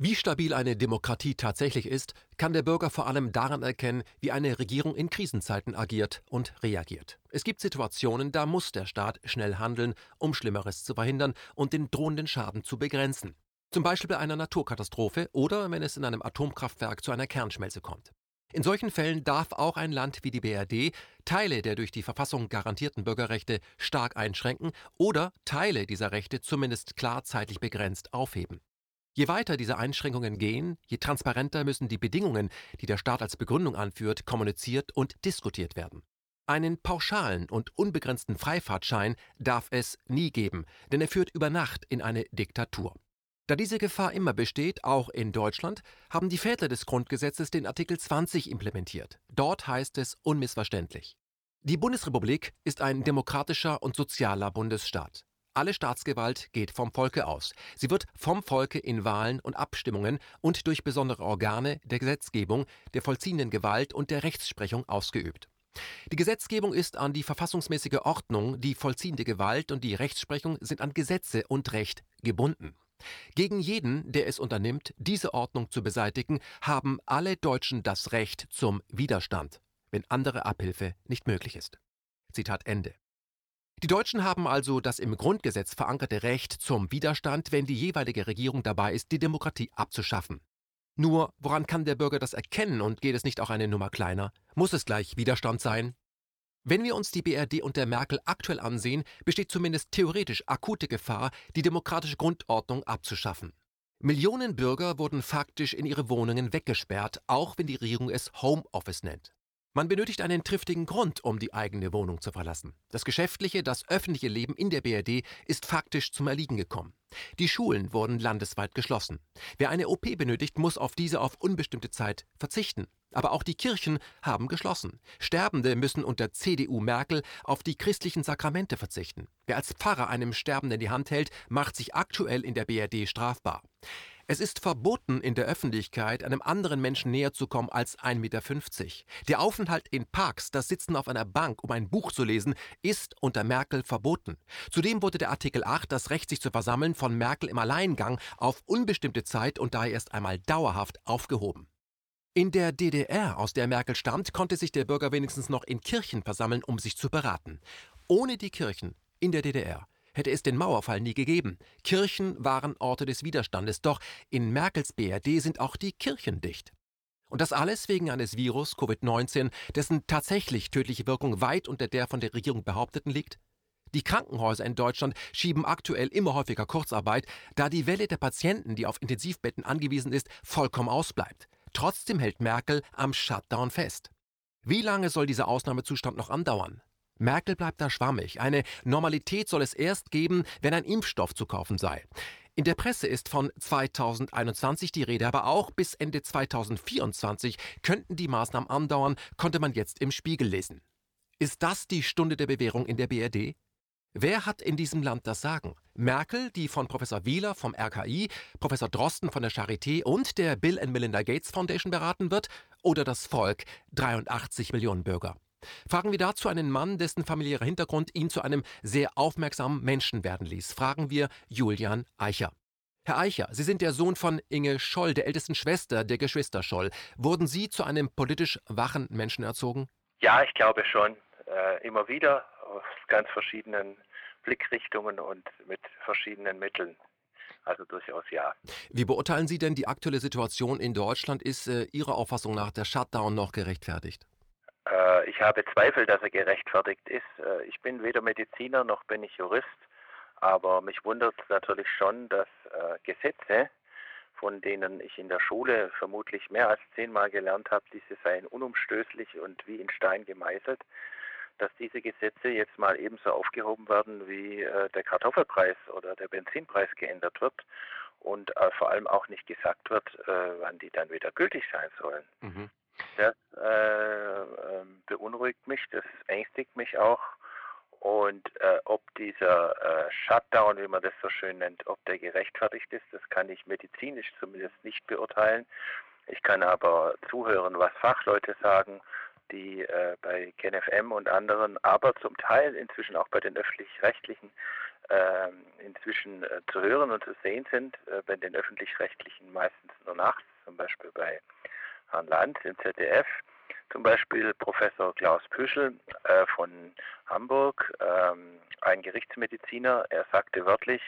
Wie stabil eine Demokratie tatsächlich ist, kann der Bürger vor allem daran erkennen, wie eine Regierung in Krisenzeiten agiert und reagiert. Es gibt Situationen, da muss der Staat schnell handeln, um Schlimmeres zu verhindern und den drohenden Schaden zu begrenzen. Zum Beispiel bei einer Naturkatastrophe oder wenn es in einem Atomkraftwerk zu einer Kernschmelze kommt. In solchen Fällen darf auch ein Land wie die BRD Teile der durch die Verfassung garantierten Bürgerrechte stark einschränken oder Teile dieser Rechte zumindest klar zeitlich begrenzt aufheben. Je weiter diese Einschränkungen gehen, je transparenter müssen die Bedingungen, die der Staat als Begründung anführt, kommuniziert und diskutiert werden. Einen pauschalen und unbegrenzten Freifahrtschein darf es nie geben, denn er führt über Nacht in eine Diktatur. Da diese Gefahr immer besteht, auch in Deutschland, haben die Väter des Grundgesetzes den Artikel 20 implementiert. Dort heißt es unmissverständlich. Die Bundesrepublik ist ein demokratischer und sozialer Bundesstaat. Alle Staatsgewalt geht vom Volke aus. Sie wird vom Volke in Wahlen und Abstimmungen und durch besondere Organe der Gesetzgebung, der vollziehenden Gewalt und der Rechtsprechung ausgeübt. Die Gesetzgebung ist an die verfassungsmäßige Ordnung, die vollziehende Gewalt und die Rechtsprechung sind an Gesetze und Recht gebunden. Gegen jeden, der es unternimmt, diese Ordnung zu beseitigen, haben alle Deutschen das Recht zum Widerstand, wenn andere Abhilfe nicht möglich ist. Zitat Ende. Die Deutschen haben also das im Grundgesetz verankerte Recht zum Widerstand, wenn die jeweilige Regierung dabei ist, die Demokratie abzuschaffen. Nur, woran kann der Bürger das erkennen und geht es nicht auch eine Nummer kleiner? Muss es gleich Widerstand sein? Wenn wir uns die BRD unter Merkel aktuell ansehen, besteht zumindest theoretisch akute Gefahr, die demokratische Grundordnung abzuschaffen. Millionen Bürger wurden faktisch in ihre Wohnungen weggesperrt, auch wenn die Regierung es Homeoffice nennt. Man benötigt einen triftigen Grund, um die eigene Wohnung zu verlassen. Das geschäftliche, das öffentliche Leben in der BRD ist faktisch zum Erliegen gekommen. Die Schulen wurden landesweit geschlossen. Wer eine OP benötigt, muss auf diese auf unbestimmte Zeit verzichten. Aber auch die Kirchen haben geschlossen. Sterbende müssen unter CDU Merkel auf die christlichen Sakramente verzichten. Wer als Pfarrer einem Sterbenden die Hand hält, macht sich aktuell in der BRD strafbar. Es ist verboten, in der Öffentlichkeit einem anderen Menschen näher zu kommen als 1,50 Meter. Der Aufenthalt in Parks, das Sitzen auf einer Bank, um ein Buch zu lesen, ist unter Merkel verboten. Zudem wurde der Artikel 8, das Recht, sich zu versammeln, von Merkel im Alleingang auf unbestimmte Zeit und daher erst einmal dauerhaft aufgehoben. In der DDR, aus der Merkel stammt, konnte sich der Bürger wenigstens noch in Kirchen versammeln, um sich zu beraten. Ohne die Kirchen in der DDR hätte es den Mauerfall nie gegeben. Kirchen waren Orte des Widerstandes, doch in Merkels BRD sind auch die Kirchen dicht. Und das alles wegen eines Virus Covid-19, dessen tatsächlich tödliche Wirkung weit unter der von der Regierung behaupteten liegt? Die Krankenhäuser in Deutschland schieben aktuell immer häufiger Kurzarbeit, da die Welle der Patienten, die auf Intensivbetten angewiesen ist, vollkommen ausbleibt. Trotzdem hält Merkel am Shutdown fest. Wie lange soll dieser Ausnahmezustand noch andauern? Merkel bleibt da schwammig. Eine Normalität soll es erst geben, wenn ein Impfstoff zu kaufen sei. In der Presse ist von 2021 die Rede, aber auch bis Ende 2024 könnten die Maßnahmen andauern, konnte man jetzt im Spiegel lesen. Ist das die Stunde der Bewährung in der BRD? Wer hat in diesem Land das Sagen? Merkel, die von Professor Wieler vom RKI, Professor Drosten von der Charité und der Bill and Melinda Gates Foundation beraten wird? Oder das Volk, 83 Millionen Bürger? Fragen wir dazu einen Mann, dessen familiärer Hintergrund ihn zu einem sehr aufmerksamen Menschen werden ließ. Fragen wir Julian Eicher. Herr Eicher, Sie sind der Sohn von Inge Scholl, der ältesten Schwester der Geschwister Scholl. Wurden Sie zu einem politisch wachen Menschen erzogen? Ja, ich glaube schon. Äh, immer wieder aus ganz verschiedenen Blickrichtungen und mit verschiedenen Mitteln. Also durchaus ja. Wie beurteilen Sie denn die aktuelle Situation in Deutschland? Ist äh, Ihrer Auffassung nach der Shutdown noch gerechtfertigt? Äh, ich habe Zweifel, dass er gerechtfertigt ist. Äh, ich bin weder Mediziner noch bin ich Jurist, aber mich wundert natürlich schon, dass äh, Gesetze, von denen ich in der Schule vermutlich mehr als zehnmal gelernt habe, diese seien unumstößlich und wie in Stein gemeißelt, dass diese Gesetze jetzt mal ebenso aufgehoben werden, wie der Kartoffelpreis oder der Benzinpreis geändert wird und vor allem auch nicht gesagt wird, wann die dann wieder gültig sein sollen. Mhm. Das äh, ähm, beunruhigt mich, das ängstigt mich auch. Und äh, ob dieser äh, Shutdown, wie man das so schön nennt, ob der gerechtfertigt ist, das kann ich medizinisch zumindest nicht beurteilen. Ich kann aber zuhören, was Fachleute sagen, die äh, bei KenFM und anderen, aber zum Teil inzwischen auch bei den öffentlich-rechtlichen äh, inzwischen äh, zu hören und zu sehen sind, äh, bei den öffentlich-rechtlichen meistens nachts, zum Beispiel bei Herrn Lanz im ZDF, zum Beispiel Professor Klaus Püschel äh, von Hamburg, ähm, ein Gerichtsmediziner, er sagte wörtlich,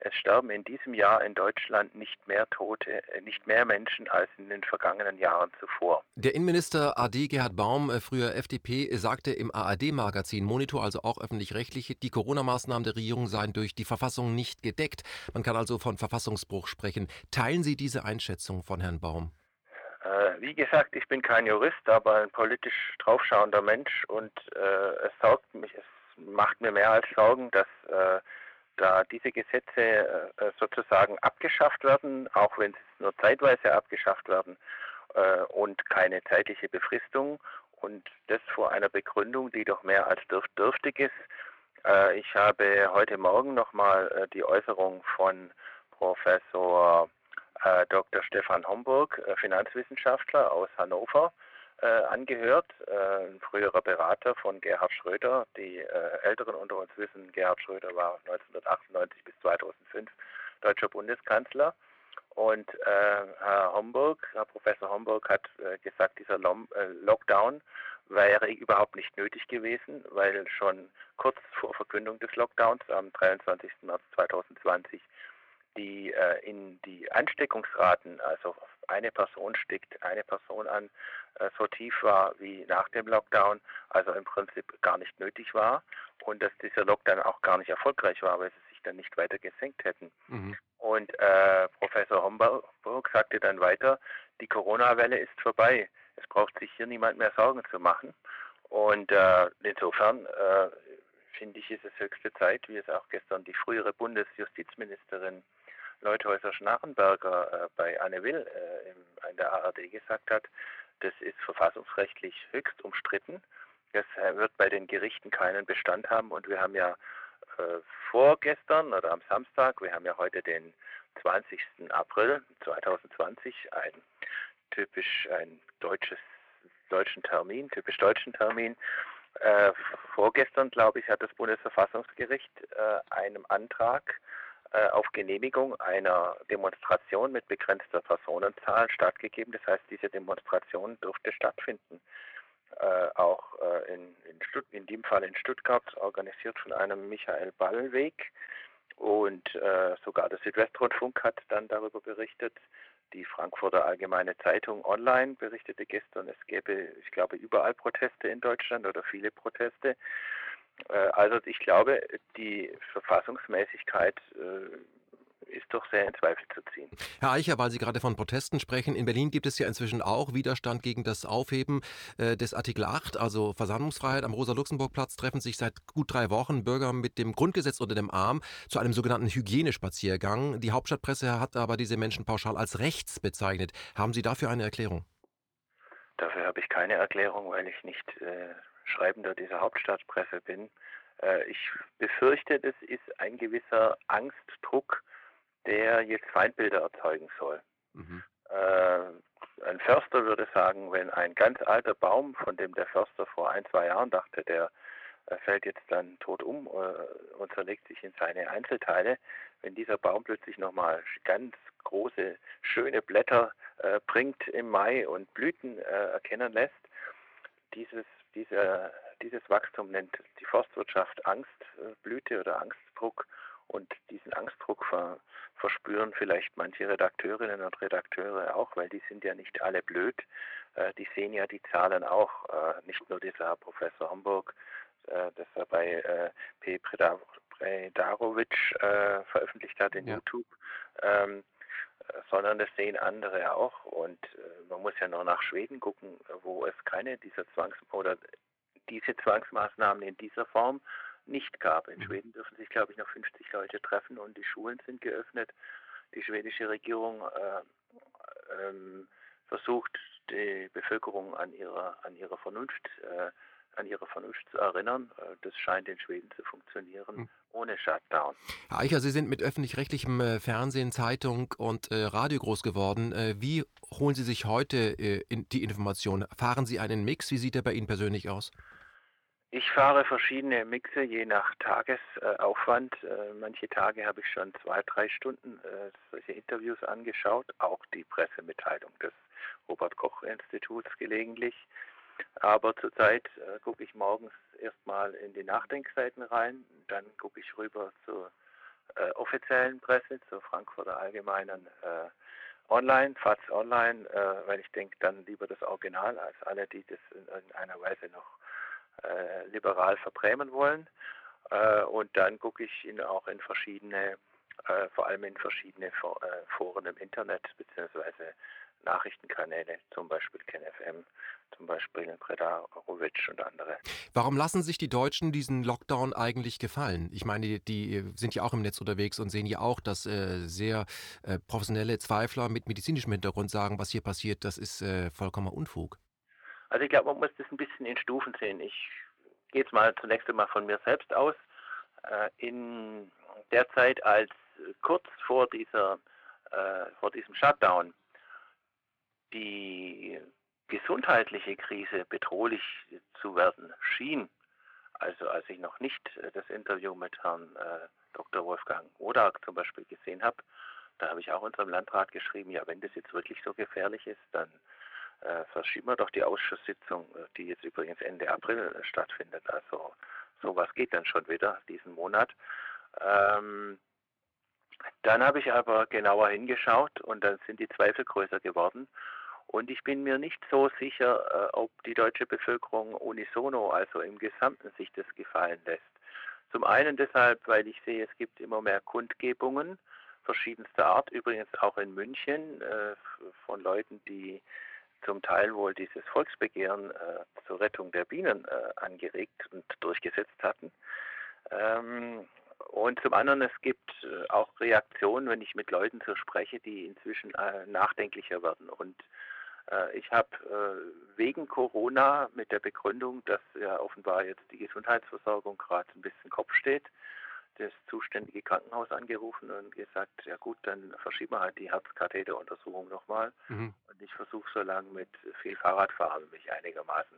es sterben in diesem Jahr in Deutschland nicht mehr Tote, äh, nicht mehr Menschen als in den vergangenen Jahren zuvor. Der Innenminister AD Gerhard Baum, äh, früher FDP, sagte im ARD-Magazin Monitor, also auch öffentlich-rechtlich, die Corona-Maßnahmen der Regierung seien durch die Verfassung nicht gedeckt. Man kann also von Verfassungsbruch sprechen. Teilen Sie diese Einschätzung von Herrn Baum? Äh, wie gesagt, ich bin kein Jurist, aber ein politisch draufschauender Mensch und äh, es sorgt mich, es macht mir mehr als Sorgen, dass äh, da diese Gesetze äh, sozusagen abgeschafft werden, auch wenn sie nur zeitweise abgeschafft werden äh, und keine zeitliche Befristung und das vor einer Begründung, die doch mehr als dürf dürftig ist. Äh, ich habe heute Morgen nochmal die Äußerung von Professor Dr. Stefan Homburg, Finanzwissenschaftler aus Hannover, äh, angehört, äh, ein früherer Berater von Gerhard Schröder. Die äh, Älteren unter uns wissen, Gerhard Schröder war 1998 bis 2005 deutscher Bundeskanzler. Und äh, Herr Homburg, Herr Professor Homburg hat äh, gesagt, dieser Lom äh, Lockdown wäre überhaupt nicht nötig gewesen, weil schon kurz vor Verkündung des Lockdowns am 23. März 2020 die äh, in die Ansteckungsraten, also eine Person steckt eine Person an, äh, so tief war wie nach dem Lockdown, also im Prinzip gar nicht nötig war und dass dieser Lockdown auch gar nicht erfolgreich war, weil sie sich dann nicht weiter gesenkt hätten. Mhm. Und äh, Professor Homburg sagte dann weiter, die Corona-Welle ist vorbei. Es braucht sich hier niemand mehr Sorgen zu machen. Und äh, insofern äh, finde ich, ist es höchste Zeit, wie es auch gestern die frühere Bundesjustizministerin Leuthäuser-Schnarrenberger äh, bei Anne Will äh, im, in der ARD gesagt hat, das ist verfassungsrechtlich höchst umstritten. Das äh, wird bei den Gerichten keinen Bestand haben und wir haben ja äh, vorgestern oder am Samstag, wir haben ja heute den 20. April 2020, ein typisch ein deutsches deutschen Termin, typisch deutschen Termin. Äh, vorgestern, glaube ich, hat das Bundesverfassungsgericht äh, einem Antrag auf Genehmigung einer Demonstration mit begrenzter Personenzahl stattgegeben. Das heißt, diese Demonstration durfte stattfinden. Äh, auch äh, in, in, in dem Fall in Stuttgart, organisiert von einem Michael Ballweg. Und äh, sogar der Südwestrundfunk hat dann darüber berichtet. Die Frankfurter Allgemeine Zeitung online berichtete gestern, es gäbe, ich glaube, überall Proteste in Deutschland oder viele Proteste. Äh, also ich glaube, die Verfassungsmäßigkeit äh, ist doch sehr in Zweifel zu ziehen. Herr Eicher, weil Sie gerade von Protesten sprechen, in Berlin gibt es ja inzwischen auch Widerstand gegen das Aufheben äh, des Artikel 8, also Versammlungsfreiheit. Am Rosa-Luxemburg-Platz treffen sich seit gut drei Wochen Bürger mit dem Grundgesetz unter dem Arm zu einem sogenannten Hygienespaziergang. Die Hauptstadtpresse hat aber diese Menschen pauschal als rechts bezeichnet. Haben Sie dafür eine Erklärung? Dafür habe ich keine Erklärung, weil ich nicht äh, Schreibender dieser Hauptstadtpresse bin. Äh, ich befürchte, das ist ein gewisser Angstdruck, der jetzt Feindbilder erzeugen soll. Mhm. Äh, ein Förster würde sagen, wenn ein ganz alter Baum, von dem der Förster vor ein, zwei Jahren dachte, der äh, fällt jetzt dann tot um und zerlegt sich in seine Einzelteile, wenn dieser Baum plötzlich nochmal ganz große, schöne Blätter bringt im Mai und Blüten erkennen lässt, dieses diese, dieses Wachstum nennt die Forstwirtschaft Angstblüte oder Angstdruck und diesen Angstdruck ver, verspüren vielleicht manche Redakteurinnen und Redakteure auch, weil die sind ja nicht alle blöd. Äh, die sehen ja die Zahlen auch, äh, nicht nur dieser Herr Professor Homburg, äh, das er bei äh, P. Predarovic äh, veröffentlicht hat in ja. YouTube. Ähm, sondern das sehen andere auch. Und äh, man muss ja nur nach Schweden gucken, wo es keine dieser Zwangs- oder diese Zwangsmaßnahmen in dieser Form nicht gab. In mhm. Schweden dürfen sich, glaube ich, noch 50 Leute treffen und die Schulen sind geöffnet. Die schwedische Regierung äh, ähm, versucht, die Bevölkerung an ihrer, an ihrer Vernunft äh, an ihre Vernunft zu erinnern. Äh, das scheint in Schweden zu funktionieren, hm. ohne Shutdown. Herr Eicher, Sie sind mit öffentlich-rechtlichem äh, Fernsehen, Zeitung und äh, Radio groß geworden. Wie holen Sie sich heute die Informationen? Fahren Sie einen Mix? Wie sieht der bei Ihnen persönlich aus? Ich fahre verschiedene Mixe je nach Tagesaufwand. Manche Tage habe ich schon zwei, drei Stunden solche Interviews angeschaut, auch die Pressemitteilung des Robert Koch Instituts gelegentlich. Aber zurzeit äh, gucke ich morgens erstmal in die Nachdenkseiten rein, dann gucke ich rüber zur äh, offiziellen Presse, zur Frankfurter Allgemeinen äh, Online, FAZ Online, äh, weil ich denke dann lieber das Original als alle, die das in irgendeiner Weise noch äh, liberal verbrämen wollen. Äh, und dann gucke ich ihn auch in verschiedene, vor allem in verschiedene For Foren im Internet beziehungsweise Nachrichtenkanäle, zum Beispiel KenFM, zum Beispiel Predarovic und andere. Warum lassen sich die Deutschen diesen Lockdown eigentlich gefallen? Ich meine, die, die sind ja auch im Netz unterwegs und sehen ja auch, dass äh, sehr äh, professionelle Zweifler mit medizinischem Hintergrund sagen, was hier passiert, das ist äh, vollkommener Unfug. Also ich glaube, man muss das ein bisschen in Stufen sehen. Ich gehe jetzt mal zunächst einmal von mir selbst aus. Äh, in der Zeit, als kurz vor dieser äh, vor diesem Shutdown die gesundheitliche Krise bedrohlich zu werden schien, also als ich noch nicht das Interview mit Herrn äh, Dr. Wolfgang Odak zum Beispiel gesehen habe, da habe ich auch unserem Landrat geschrieben, ja, wenn das jetzt wirklich so gefährlich ist, dann äh, verschieben wir doch die Ausschusssitzung, äh, die jetzt übrigens Ende April äh, stattfindet. Also sowas geht dann schon wieder diesen Monat. Ähm, dann habe ich aber genauer hingeschaut und dann sind die Zweifel größer geworden. Und ich bin mir nicht so sicher, äh, ob die deutsche Bevölkerung unisono, also im Gesamten, sich das gefallen lässt. Zum einen deshalb, weil ich sehe, es gibt immer mehr Kundgebungen verschiedenster Art, übrigens auch in München äh, von Leuten, die zum Teil wohl dieses Volksbegehren äh, zur Rettung der Bienen angeregt und durchgesetzt hatten. Ähm, und zum anderen, es gibt auch Reaktionen, wenn ich mit Leuten so spreche, die inzwischen nachdenklicher werden. Und ich habe äh, wegen Corona mit der Begründung, dass ja offenbar jetzt die Gesundheitsversorgung gerade ein bisschen Kopf steht, das zuständige Krankenhaus angerufen und gesagt, ja gut, dann verschieben wir halt die Herzkatheteruntersuchung nochmal. Mhm. Und ich versuche so lange mit viel Fahrradfahren mich einigermaßen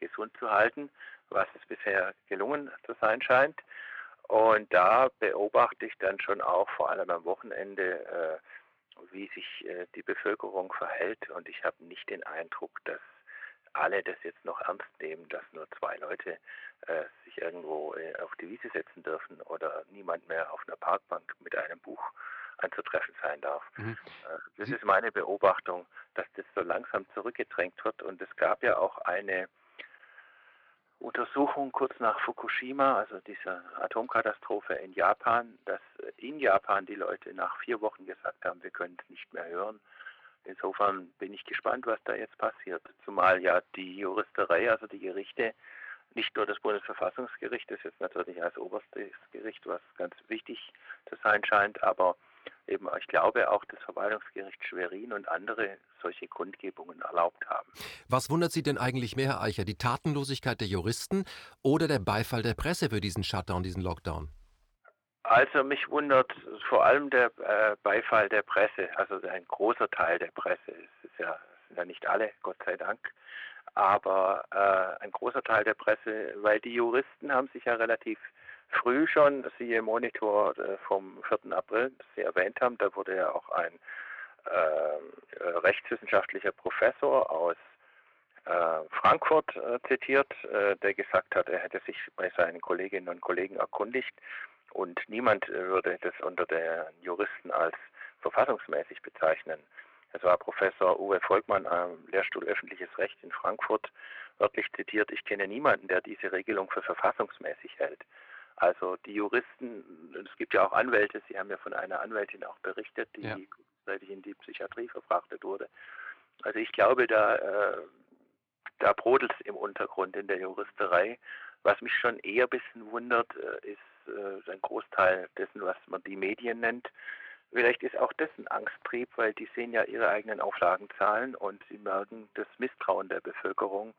gesund zu halten, was es bisher gelungen zu sein scheint. Und da beobachte ich dann schon auch vor allem am Wochenende, äh, wie sich äh, die Bevölkerung verhält. Und ich habe nicht den Eindruck, dass alle das jetzt noch ernst nehmen, dass nur zwei Leute äh, sich irgendwo äh, auf die Wiese setzen dürfen oder niemand mehr auf einer Parkbank mit einem Buch anzutreffen sein darf. Mhm. Äh, das ist meine Beobachtung, dass das so langsam zurückgedrängt wird. Und es gab ja auch eine Untersuchung kurz nach Fukushima, also dieser Atomkatastrophe in Japan, dass in Japan die Leute nach vier Wochen gesagt haben, wir können es nicht mehr hören. Insofern bin ich gespannt, was da jetzt passiert. Zumal ja die Juristerei, also die Gerichte, nicht nur das Bundesverfassungsgericht, das jetzt natürlich als oberstes Gericht, was ganz wichtig zu sein scheint, aber eben, ich glaube, auch das Verwaltungsgericht Schwerin und andere solche Kundgebungen erlaubt haben. Was wundert Sie denn eigentlich mehr, Herr Eicher, die Tatenlosigkeit der Juristen oder der Beifall der Presse für diesen Shutdown, diesen Lockdown? Also mich wundert vor allem der äh, Beifall der Presse, also ein großer Teil der Presse. Es ist ja, sind ja nicht alle, Gott sei Dank, aber äh, ein großer Teil der Presse, weil die Juristen haben sich ja relativ früh schon, siehe Monitor äh, vom 4. April, das Sie erwähnt haben, da wurde ja auch ein äh, rechtswissenschaftlicher Professor aus äh, Frankfurt äh, zitiert, äh, der gesagt hat, er hätte sich bei seinen Kolleginnen und Kollegen erkundigt, und niemand äh, würde das unter den Juristen als verfassungsmäßig bezeichnen. Es war Professor Uwe Volkmann am Lehrstuhl Öffentliches Recht in Frankfurt wörtlich zitiert, ich kenne niemanden, der diese Regelung für verfassungsmäßig hält. Also die Juristen, es gibt ja auch Anwälte, Sie haben ja von einer Anwältin auch berichtet, die ja. in die Psychiatrie verfrachtet wurde. Also ich glaube, da, äh, da brodelt es im Untergrund in der Juristerei. Was mich schon eher ein bisschen wundert, äh, ist äh, ein Großteil dessen, was man die Medien nennt. Vielleicht ist auch das ein Angsttrieb, weil die sehen ja ihre eigenen Auflagenzahlen und sie merken das Misstrauen der Bevölkerung.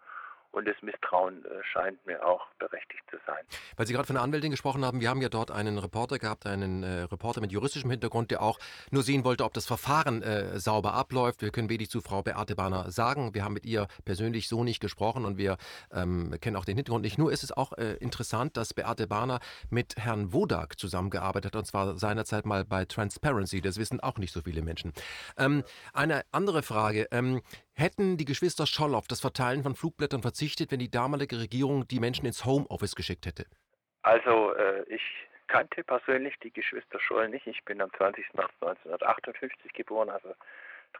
Und das Misstrauen äh, scheint mir auch berechtigt zu sein. Weil Sie gerade von der Anwältin gesprochen haben, wir haben ja dort einen Reporter gehabt, einen äh, Reporter mit juristischem Hintergrund, der auch nur sehen wollte, ob das Verfahren äh, sauber abläuft. Wir können wenig zu Frau Beate Bahner sagen. Wir haben mit ihr persönlich so nicht gesprochen und wir ähm, kennen auch den Hintergrund nicht. Nur ist es auch äh, interessant, dass Beate Bahner mit Herrn Wodak zusammengearbeitet hat, und zwar seinerzeit mal bei Transparency. Das wissen auch nicht so viele Menschen. Ähm, eine andere Frage. Ähm, Hätten die Geschwister Scholl auf das Verteilen von Flugblättern verzichtet, wenn die damalige Regierung die Menschen ins Homeoffice geschickt hätte? Also äh, ich kannte persönlich die Geschwister Scholl nicht. Ich bin am 20. März 1958 geboren, also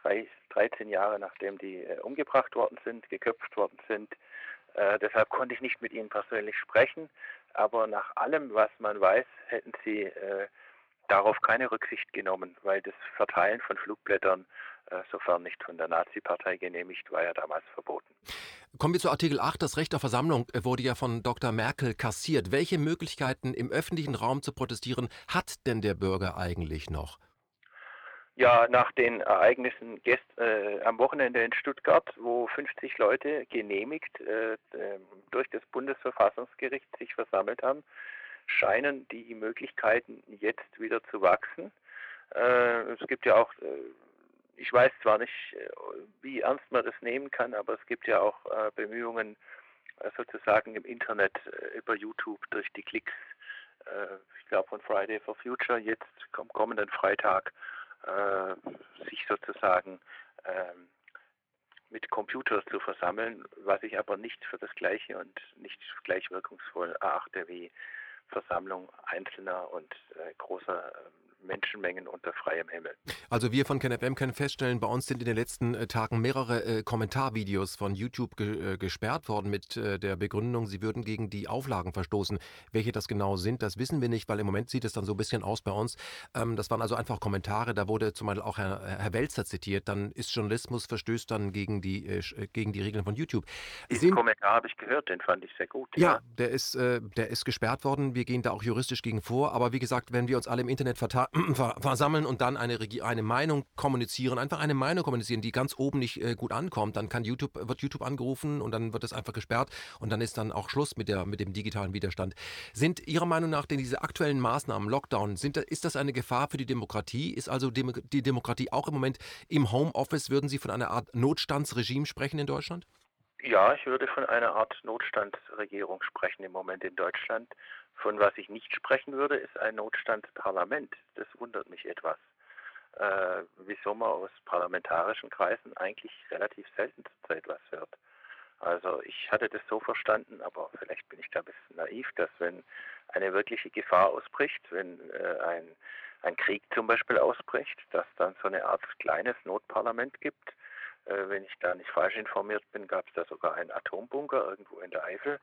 drei, 13 Jahre nachdem die äh, umgebracht worden sind, geköpft worden sind. Äh, deshalb konnte ich nicht mit ihnen persönlich sprechen. Aber nach allem, was man weiß, hätten sie äh, darauf keine Rücksicht genommen, weil das Verteilen von Flugblättern, sofern nicht von der Nazi-Partei genehmigt, war ja damals verboten. Kommen wir zu Artikel 8. Das Recht auf Versammlung äh, wurde ja von Dr. Merkel kassiert. Welche Möglichkeiten im öffentlichen Raum zu protestieren hat denn der Bürger eigentlich noch? Ja, nach den Ereignissen gest, äh, am Wochenende in Stuttgart, wo 50 Leute genehmigt äh, durch das Bundesverfassungsgericht sich versammelt haben, scheinen die Möglichkeiten jetzt wieder zu wachsen. Äh, es gibt ja auch, äh, ich weiß zwar nicht, äh, wie ernst man das nehmen kann, aber es gibt ja auch äh, Bemühungen äh, sozusagen im Internet über YouTube durch die Klicks, ich glaube von Friday for Future, jetzt am kommenden Freitag, sich sozusagen ähm, mit Computers zu versammeln, was ich aber nicht für das Gleiche und nicht gleich wirkungsvoll erachte wie Versammlung einzelner und großer ähm, Menschenmengen unter freiem Himmel. Also wir von KenFM können feststellen, bei uns sind in den letzten äh, Tagen mehrere äh, Kommentarvideos von YouTube ge äh, gesperrt worden mit äh, der Begründung, sie würden gegen die Auflagen verstoßen. Welche das genau sind, das wissen wir nicht, weil im Moment sieht es dann so ein bisschen aus bei uns. Ähm, das waren also einfach Kommentare, da wurde zum Beispiel auch Herr, Herr Welzer zitiert, dann ist Journalismus verstößt dann gegen die, äh, gegen die Regeln von YouTube. Diesen Kommentar habe ich gehört, den fand ich sehr gut. Ja, ja. Der, ist, der ist gesperrt worden, wir gehen da auch juristisch gegen vor, aber wie gesagt, wenn wir uns alle im Internet versammeln und dann eine, eine Meinung kommunizieren, einfach eine Meinung kommunizieren, die ganz oben nicht äh, gut ankommt, dann kann YouTube, wird YouTube angerufen und dann wird es einfach gesperrt und dann ist dann auch Schluss mit, der, mit dem digitalen Widerstand. Sind Ihrer Meinung nach denn diese aktuellen Maßnahmen, Lockdown, sind, ist das eine Gefahr für die Demokratie? Ist also die Demokratie auch im Moment im Homeoffice? Würden Sie von einer Art Notstandsregime sprechen in Deutschland? Ja, ich würde von einer Art Notstandsregierung sprechen im Moment in Deutschland. Von was ich nicht sprechen würde, ist ein Notstandsparlament. Das wundert mich etwas. Äh, wieso man aus parlamentarischen Kreisen eigentlich relativ selten zurzeit was hört. Also ich hatte das so verstanden, aber vielleicht bin ich da ein bisschen naiv, dass wenn eine wirkliche Gefahr ausbricht, wenn äh, ein, ein Krieg zum Beispiel ausbricht, dass dann so eine Art kleines Notparlament gibt. Äh, wenn ich da nicht falsch informiert bin, gab es da sogar einen Atombunker irgendwo in der Eifel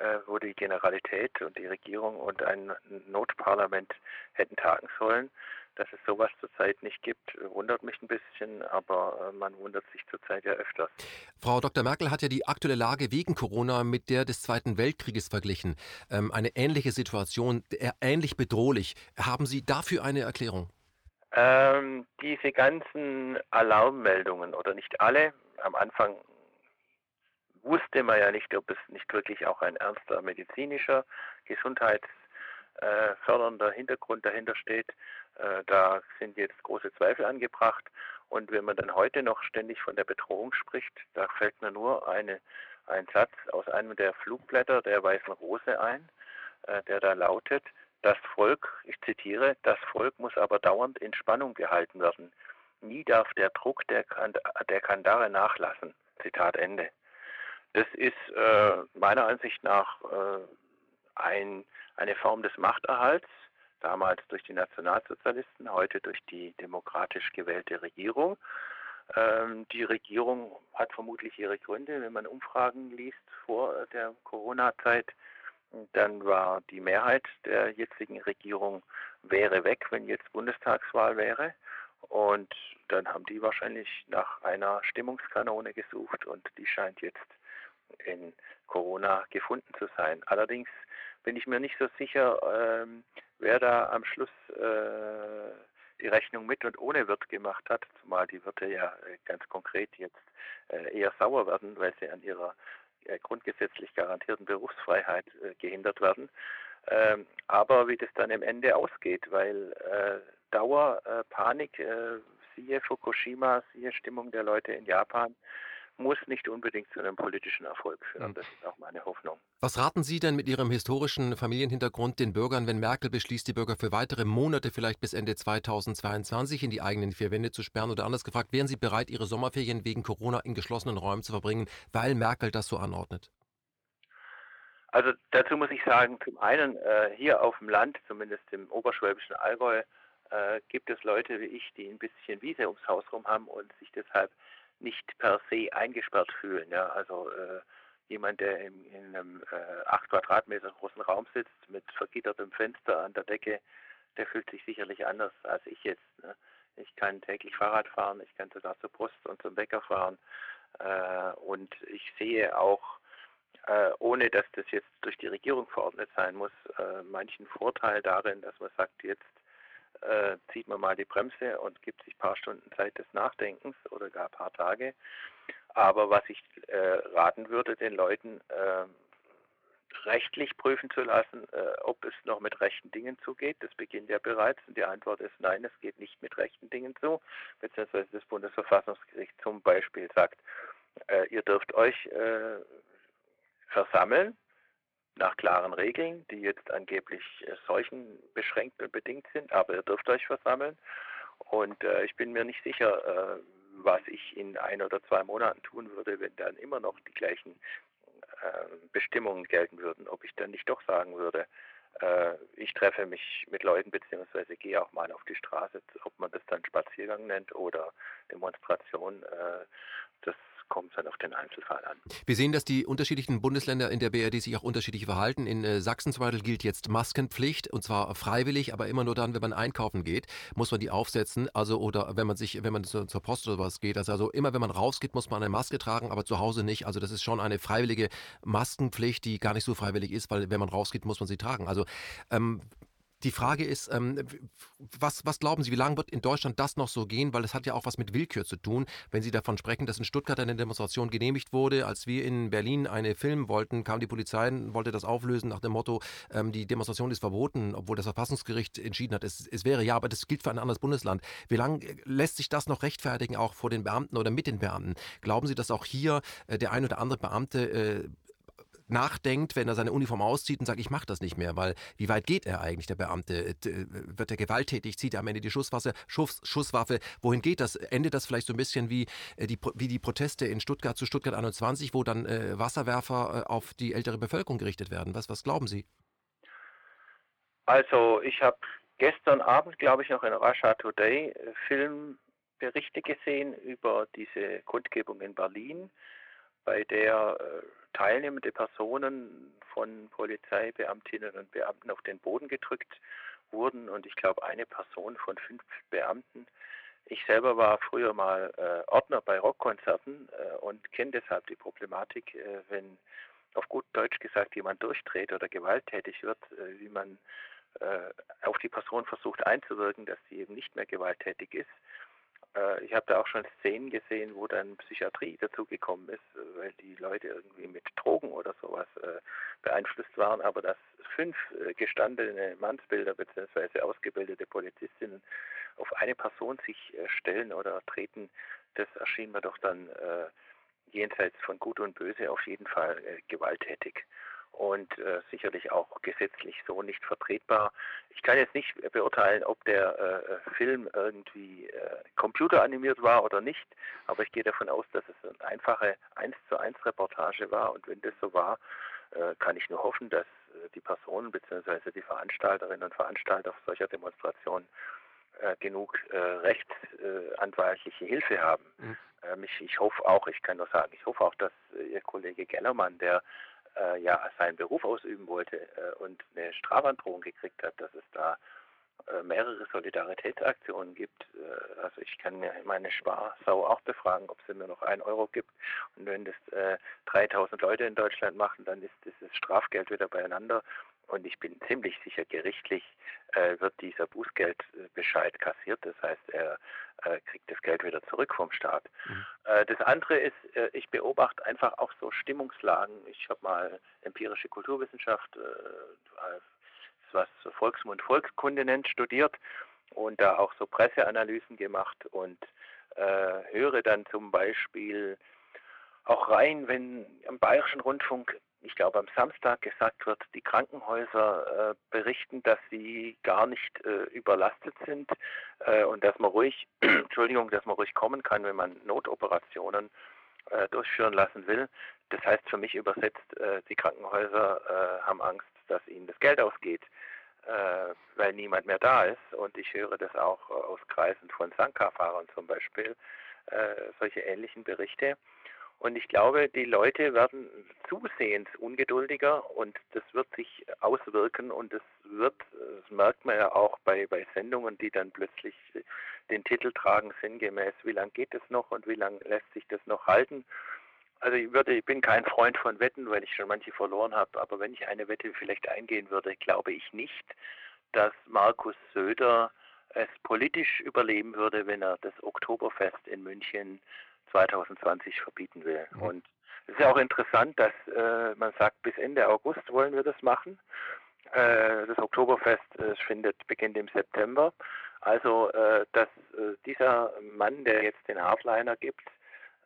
äh, wo die Generalität und die Regierung und ein Notparlament hätten tagen sollen. Dass es sowas zurzeit nicht gibt, wundert mich ein bisschen, aber äh, man wundert sich zurzeit ja öfters. Frau Dr. Merkel hat ja die aktuelle Lage wegen Corona mit der des Zweiten Weltkrieges verglichen. Ähm, eine ähnliche Situation, ähnlich bedrohlich. Haben Sie dafür eine Erklärung? Ähm, diese ganzen Alarmmeldungen oder nicht alle, am Anfang wusste man ja nicht, ob es nicht wirklich auch ein ernster medizinischer, gesundheitsfördernder Hintergrund dahinter steht. Äh, da sind jetzt große Zweifel angebracht. Und wenn man dann heute noch ständig von der Bedrohung spricht, da fällt mir nur eine, ein Satz aus einem der Flugblätter der Weißen Rose ein, äh, der da lautet, das Volk, ich zitiere, das Volk muss aber dauernd in Spannung gehalten werden. Nie darf der Druck der, der Kandare nachlassen. Zitat Ende. Das ist äh, meiner Ansicht nach äh, ein, eine Form des Machterhalts, damals durch die Nationalsozialisten, heute durch die demokratisch gewählte Regierung. Ähm, die Regierung hat vermutlich ihre Gründe. Wenn man Umfragen liest vor der Corona-Zeit, dann war die Mehrheit der jetzigen Regierung wäre weg, wenn jetzt Bundestagswahl wäre. Und dann haben die wahrscheinlich nach einer Stimmungskanone gesucht und die scheint jetzt in Corona gefunden zu sein. Allerdings bin ich mir nicht so sicher, ähm, wer da am Schluss äh, die Rechnung mit und ohne Wirt gemacht hat, zumal die Wirte ja äh, ganz konkret jetzt äh, eher sauer werden, weil sie an ihrer grundgesetzlich garantierten Berufsfreiheit gehindert werden. Ähm, aber wie das dann im Ende ausgeht, weil Dauerpanik, siehe Fukushima, siehe Stimmung der Leute in Japan, muss nicht unbedingt zu einem politischen Erfolg führen. Hm. Das ist auch meine Hoffnung. Was raten Sie denn mit Ihrem historischen Familienhintergrund den Bürgern, wenn Merkel beschließt, die Bürger für weitere Monate, vielleicht bis Ende 2022, in die eigenen vier Wände zu sperren? Oder anders gefragt, wären Sie bereit, Ihre Sommerferien wegen Corona in geschlossenen Räumen zu verbringen, weil Merkel das so anordnet? Also dazu muss ich sagen, zum einen äh, hier auf dem Land, zumindest im oberschwäbischen Allgäu, äh, gibt es Leute wie ich, die ein bisschen Wiese ums Haus rum haben und sich deshalb nicht per se eingesperrt fühlen. Ja? Also äh, jemand, der in, in einem äh, 8 Quadratmeter großen Raum sitzt mit vergittertem Fenster an der Decke, der fühlt sich sicherlich anders als ich jetzt. Ne? Ich kann täglich Fahrrad fahren, ich kann sogar zur Post und zum Bäcker fahren. Äh, und ich sehe auch, äh, ohne dass das jetzt durch die Regierung verordnet sein muss, äh, manchen Vorteil darin, dass man sagt, jetzt äh, zieht man mal die Bremse und gibt sich ein paar Stunden Zeit des Nachdenkens oder gar ein paar Tage. Aber was ich äh, raten würde, den Leuten äh, rechtlich prüfen zu lassen, äh, ob es noch mit rechten Dingen zugeht. Das beginnt ja bereits und die Antwort ist nein, es geht nicht mit rechten Dingen zu, beziehungsweise das Bundesverfassungsgericht zum Beispiel sagt, äh, ihr dürft euch äh, versammeln, nach klaren Regeln, die jetzt angeblich äh, Seuchen beschränkt und bedingt sind, aber ihr dürft euch versammeln. Und äh, ich bin mir nicht sicher, äh, was ich in ein oder zwei Monaten tun würde, wenn dann immer noch die gleichen äh, Bestimmungen gelten würden, ob ich dann nicht doch sagen würde, äh, ich treffe mich mit Leuten beziehungsweise gehe auch mal auf die Straße, ob man das dann Spaziergang nennt oder Demonstration. Äh, das kommt dann auf den Einzelfall an. Wir sehen, dass die unterschiedlichen Bundesländer in der BRD sich auch unterschiedlich verhalten. In äh, Sachsen zum Beispiel gilt jetzt Maskenpflicht und zwar freiwillig, aber immer nur dann, wenn man einkaufen geht, muss man die aufsetzen. Also oder wenn man sich, wenn man zur, zur Post oder was geht. Also, also immer, wenn man rausgeht, muss man eine Maske tragen, aber zu Hause nicht. Also das ist schon eine freiwillige Maskenpflicht, die gar nicht so freiwillig ist, weil wenn man rausgeht, muss man sie tragen. Also ähm, die Frage ist, ähm, was, was glauben Sie, wie lange wird in Deutschland das noch so gehen? Weil es hat ja auch was mit Willkür zu tun. Wenn Sie davon sprechen, dass in Stuttgart eine Demonstration genehmigt wurde, als wir in Berlin eine filmen wollten, kam die Polizei und wollte das auflösen nach dem Motto, ähm, die Demonstration ist verboten, obwohl das Verfassungsgericht entschieden hat, es, es wäre ja, aber das gilt für ein anderes Bundesland. Wie lange lässt sich das noch rechtfertigen, auch vor den Beamten oder mit den Beamten? Glauben Sie, dass auch hier äh, der ein oder andere Beamte äh, nachdenkt, wenn er seine Uniform auszieht und sagt, ich mache das nicht mehr, weil wie weit geht er eigentlich, der Beamte? Äh, wird er gewalttätig? Zieht er am Ende die Schusswaffe? Schuss, Schusswaffe? Wohin geht das? Endet das vielleicht so ein bisschen wie äh, die, wie die Proteste in Stuttgart zu Stuttgart 21, wo dann äh, Wasserwerfer äh, auf die ältere Bevölkerung gerichtet werden? Was, was glauben Sie? Also ich habe gestern Abend, glaube ich, noch in Russia Today äh, Filmberichte gesehen über diese Kundgebung in Berlin, bei der äh, teilnehmende Personen von Polizeibeamtinnen und Beamten auf den Boden gedrückt wurden und ich glaube eine Person von fünf Beamten. Ich selber war früher mal äh, Ordner bei Rockkonzerten äh, und kenne deshalb die Problematik, äh, wenn auf gut Deutsch gesagt jemand durchdreht oder gewalttätig wird, äh, wie man äh, auf die Person versucht einzuwirken, dass sie eben nicht mehr gewalttätig ist ich habe da auch schon Szenen gesehen, wo dann Psychiatrie dazugekommen ist, äh, weil die Leute irgendwie mit Drogen oder sowas äh, beeinflusst waren, aber dass fünf gestandene Mannsbilder bzw. ausgebildete Polizistinnen auf eine Person sich stellen oder treten, das erschien mir doch dann jenseits von Gut und Böse auf jeden Fall gewalttätig und äh, sicherlich auch gesetzlich so nicht vertretbar. Ich kann jetzt nicht beurteilen, ob der äh, Film irgendwie äh, computeranimiert war oder nicht, aber ich gehe davon aus, dass es eine einfache 1 zu 1 Reportage war und wenn das so war, äh, kann ich nur hoffen, dass äh, die Personen bzw. die Veranstalterinnen und Veranstalter solcher Demonstrationen äh, genug rechtsanwaltliche Hilfe haben. Mhm. Ähm, ich, ich hoffe auch, ich kann nur sagen, ich hoffe auch, dass Ihr Kollege Gellermann, der äh, ja seinen Beruf ausüben wollte äh, und eine Strafandrohung gekriegt hat, dass es da äh, mehrere Solidaritätsaktionen gibt. Äh, also ich kann meine Sparsau auch befragen, ob sie mir noch einen Euro gibt. Und wenn das 3000 äh, Leute in Deutschland machen, dann ist dieses Strafgeld wieder beieinander. Und ich bin ziemlich sicher, gerichtlich äh, wird dieser Bußgeldbescheid kassiert. Das heißt, er äh, kriegt das Geld wieder zurück vom Staat. Mhm. Äh, das andere ist, äh, ich beobachte einfach auch so Stimmungslagen. Ich habe mal empirische Kulturwissenschaft, äh, was Volksmund Volkskunde nennt, studiert und da auch so Presseanalysen gemacht und äh, höre dann zum Beispiel auch rein, wenn am Bayerischen Rundfunk ich glaube, am Samstag gesagt wird, die Krankenhäuser äh, berichten, dass sie gar nicht äh, überlastet sind äh, und dass man ruhig, Entschuldigung, dass man ruhig kommen kann, wenn man Notoperationen äh, durchführen lassen will. Das heißt für mich übersetzt, äh, die Krankenhäuser äh, haben Angst, dass ihnen das Geld ausgeht, weil niemand mehr da ist. Und ich höre das auch aus Kreisen von Sanka-Fahrern zum Beispiel, solche ähnlichen Berichte. Und ich glaube, die Leute werden zusehends ungeduldiger und das wird sich auswirken und das wird, das merkt man ja auch bei, bei Sendungen, die dann plötzlich den Titel tragen, sinngemäß, wie lange geht es noch und wie lange lässt sich das noch halten. Also ich würde, ich bin kein Freund von Wetten, weil ich schon manche verloren habe, aber wenn ich eine Wette vielleicht eingehen würde, glaube ich nicht, dass Markus Söder es politisch überleben würde, wenn er das Oktoberfest in München 2020 verbieten will. Mhm. Und es ist ja auch interessant, dass äh, man sagt, bis Ende August wollen wir das machen. Äh, das Oktoberfest äh, findet beginnt im September. Also, äh, dass äh, dieser Mann, der jetzt den Hardliner gibt,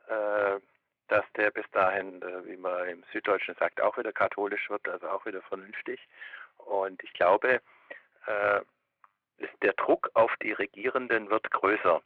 äh, dass der bis dahin, wie man im Süddeutschen sagt, auch wieder katholisch wird, also auch wieder vernünftig. Und ich glaube, der Druck auf die Regierenden wird größer.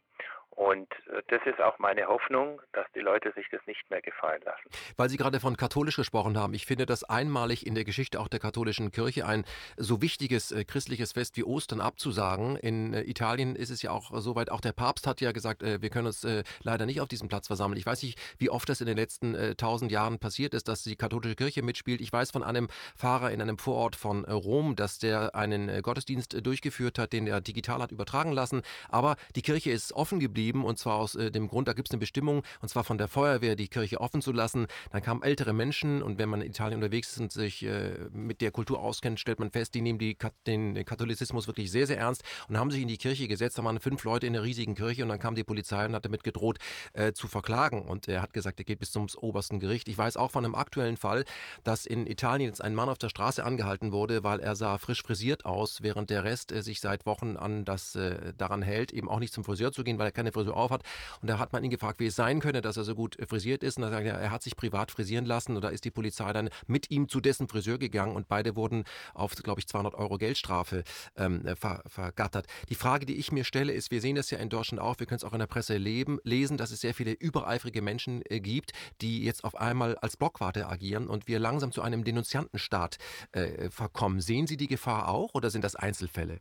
Und äh, das ist auch meine Hoffnung, dass die Leute sich das nicht mehr gefallen lassen. Weil Sie gerade von katholisch gesprochen haben, ich finde das einmalig in der Geschichte auch der katholischen Kirche ein so wichtiges äh, christliches Fest wie Ostern abzusagen. In äh, Italien ist es ja auch soweit, auch der Papst hat ja gesagt, äh, wir können uns äh, leider nicht auf diesem Platz versammeln. Ich weiß nicht, wie oft das in den letzten äh, tausend Jahren passiert ist, dass die katholische Kirche mitspielt. Ich weiß von einem Pfarrer in einem Vorort von Rom, dass der einen Gottesdienst durchgeführt hat, den er digital hat übertragen lassen. Aber die Kirche ist offen geblieben geblieben und zwar aus äh, dem Grund, da gibt es eine Bestimmung und zwar von der Feuerwehr, die Kirche offen zu lassen. Dann kamen ältere Menschen und wenn man in Italien unterwegs ist und sich äh, mit der Kultur auskennt, stellt man fest, die nehmen die, den Katholizismus wirklich sehr, sehr ernst und haben sich in die Kirche gesetzt. Da waren fünf Leute in der riesigen Kirche und dann kam die Polizei und hat damit gedroht äh, zu verklagen und er hat gesagt, er geht bis zum obersten Gericht. Ich weiß auch von einem aktuellen Fall, dass in Italien jetzt ein Mann auf der Straße angehalten wurde, weil er sah frisch frisiert aus, während der Rest äh, sich seit Wochen an das äh, daran hält, eben auch nicht zum Friseur zu gehen, weil er keine Frisur auf hat. Und da hat man ihn gefragt, wie es sein könne, dass er so gut äh, frisiert ist. Und er sagt, er hat sich privat frisieren lassen. Und da ist die Polizei dann mit ihm zu dessen Friseur gegangen und beide wurden auf, glaube ich, 200 Euro Geldstrafe ähm, äh, ver, vergattert. Die Frage, die ich mir stelle, ist, wir sehen das ja in Deutschland auch, wir können es auch in der Presse leben, lesen, dass es sehr viele übereifrige Menschen äh, gibt, die jetzt auf einmal als Blockwarte agieren und wir langsam zu einem Denunziantenstaat äh, verkommen. Sehen Sie die Gefahr auch oder sind das Einzelfälle?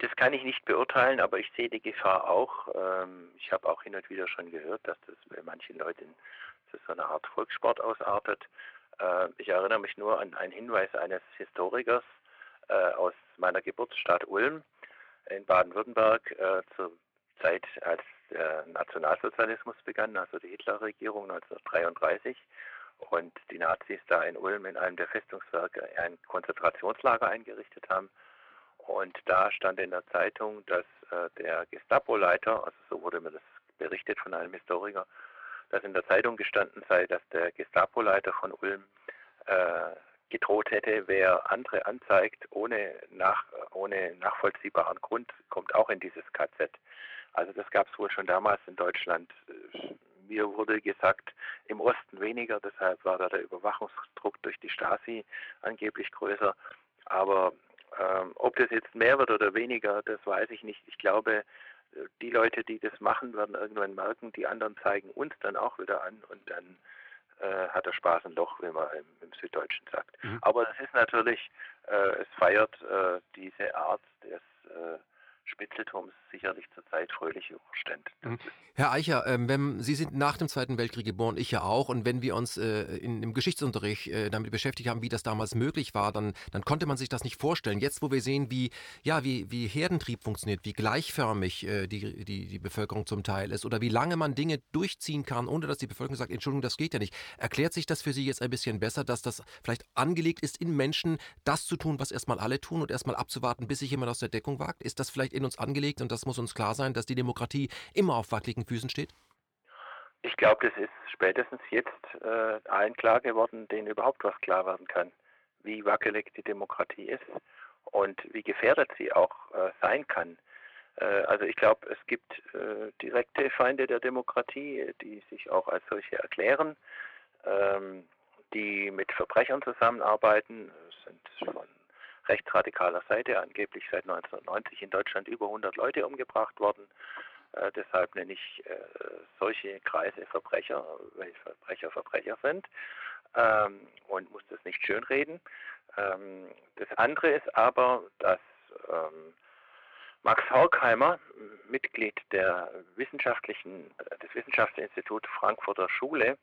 Das kann ich nicht beurteilen, aber ich sehe die Gefahr auch. Ähm, ich habe auch hin und wieder schon gehört, dass das bei manchen Leuten zu so einer Art Volkssport ausartet. Äh, ich erinnere mich nur an einen Hinweis eines Historikers äh, aus meiner Geburtsstadt Ulm in Baden-Württemberg äh, zur Zeit, als der Nationalsozialismus begann, also die Hitlerregierung 1933 und die Nazis da in Ulm in einem der Festungswerke ein Konzentrationslager eingerichtet haben. Und da stand in der Zeitung, dass äh, der Gestapo-Leiter, also so wurde mir das berichtet von einem Historiker, dass in der Zeitung gestanden sei, dass der Gestapo-Leiter von Ulm äh, gedroht hätte, wer andere anzeigt ohne, nach, ohne nachvollziehbaren Grund, kommt auch in dieses KZ. Also das gab es wohl schon damals in Deutschland. Mir wurde gesagt, im Osten weniger, deshalb war da der Überwachungsdruck durch die Stasi angeblich größer. Aber ähm, ob das jetzt mehr wird oder weniger, das weiß ich nicht. Ich glaube, die Leute, die das machen, werden irgendwann merken, die anderen zeigen uns dann auch wieder an und dann äh, hat der Spaß ein Loch, wie man im, im Süddeutschen sagt. Mhm. Aber es ist natürlich, äh, es feiert äh, diese Art des, äh, Spitzelturms sicherlich zurzeit fröhliche Umstände. Mhm. Herr Eicher, ähm, wenn, Sie sind nach dem Zweiten Weltkrieg geboren, ich ja auch. Und wenn wir uns äh, in, im Geschichtsunterricht äh, damit beschäftigt haben, wie das damals möglich war, dann, dann konnte man sich das nicht vorstellen. Jetzt, wo wir sehen, wie, ja, wie, wie Herdentrieb funktioniert, wie gleichförmig äh, die, die, die Bevölkerung zum Teil ist oder wie lange man Dinge durchziehen kann, ohne dass die Bevölkerung sagt, Entschuldigung, das geht ja nicht. Erklärt sich das für Sie jetzt ein bisschen besser, dass das vielleicht angelegt ist, in Menschen das zu tun, was erstmal alle tun und erstmal abzuwarten, bis sich jemand aus der Deckung wagt? Ist das vielleicht in uns angelegt und das muss uns klar sein, dass die Demokratie immer auf wackeligen Füßen steht? Ich glaube, das ist spätestens jetzt äh, allen klar geworden, denen überhaupt was klar werden kann, wie wackelig die Demokratie ist und wie gefährdet sie auch äh, sein kann. Äh, also ich glaube, es gibt äh, direkte Feinde der Demokratie, die sich auch als solche erklären, ähm, die mit Verbrechern zusammenarbeiten, sind von rechtsradikaler Seite angeblich seit 1990 in Deutschland über 100 Leute umgebracht worden. Äh, deshalb nenne ich äh, solche Kreise Verbrecher, weil Verbrecher Verbrecher sind ähm, und muss das nicht schönreden. Ähm, das andere ist aber, dass ähm, Max Horkheimer, Mitglied der wissenschaftlichen, äh, des Wissenschaftsinstituts Frankfurter Schule,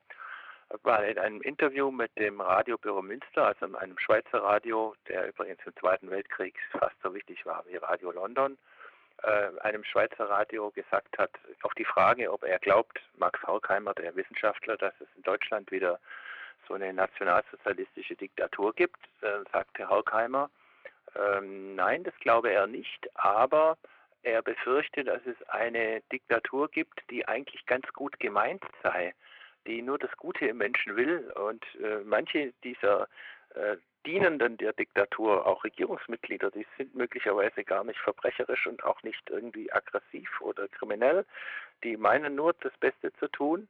war in einem Interview mit dem Radiobüro Münster, also einem Schweizer Radio, der übrigens im Zweiten Weltkrieg fast so wichtig war wie Radio London, äh, einem Schweizer Radio gesagt hat, auf die Frage, ob er glaubt, Max Horkheimer, der Wissenschaftler, dass es in Deutschland wieder so eine nationalsozialistische Diktatur gibt, äh, sagte Horkheimer, äh, nein, das glaube er nicht, aber er befürchtet, dass es eine Diktatur gibt, die eigentlich ganz gut gemeint sei die nur das Gute im Menschen will. Und äh, manche dieser äh, Dienenden der Diktatur, auch Regierungsmitglieder, die sind möglicherweise gar nicht verbrecherisch und auch nicht irgendwie aggressiv oder kriminell. Die meinen nur, das Beste zu tun,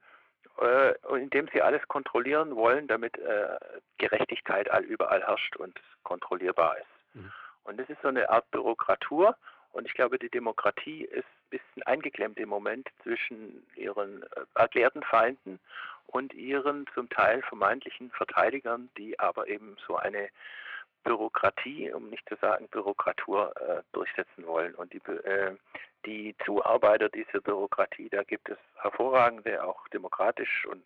äh, indem sie alles kontrollieren wollen, damit äh, Gerechtigkeit all überall herrscht und kontrollierbar ist. Mhm. Und das ist so eine Art Bürokratur. Und ich glaube, die Demokratie ist ein bisschen eingeklemmt im Moment zwischen ihren äh, erklärten Feinden und ihren zum Teil vermeintlichen Verteidigern, die aber eben so eine Bürokratie, um nicht zu sagen Bürokratur, äh, durchsetzen wollen. Und die, äh, die Zuarbeiter dieser Bürokratie, da gibt es hervorragende, auch demokratisch und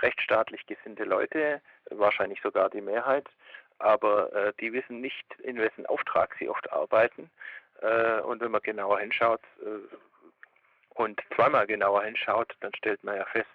rechtsstaatlich gesinnte Leute, wahrscheinlich sogar die Mehrheit, aber äh, die wissen nicht, in wessen Auftrag sie oft arbeiten. Äh, und wenn man genauer hinschaut äh, und zweimal genauer hinschaut, dann stellt man ja fest,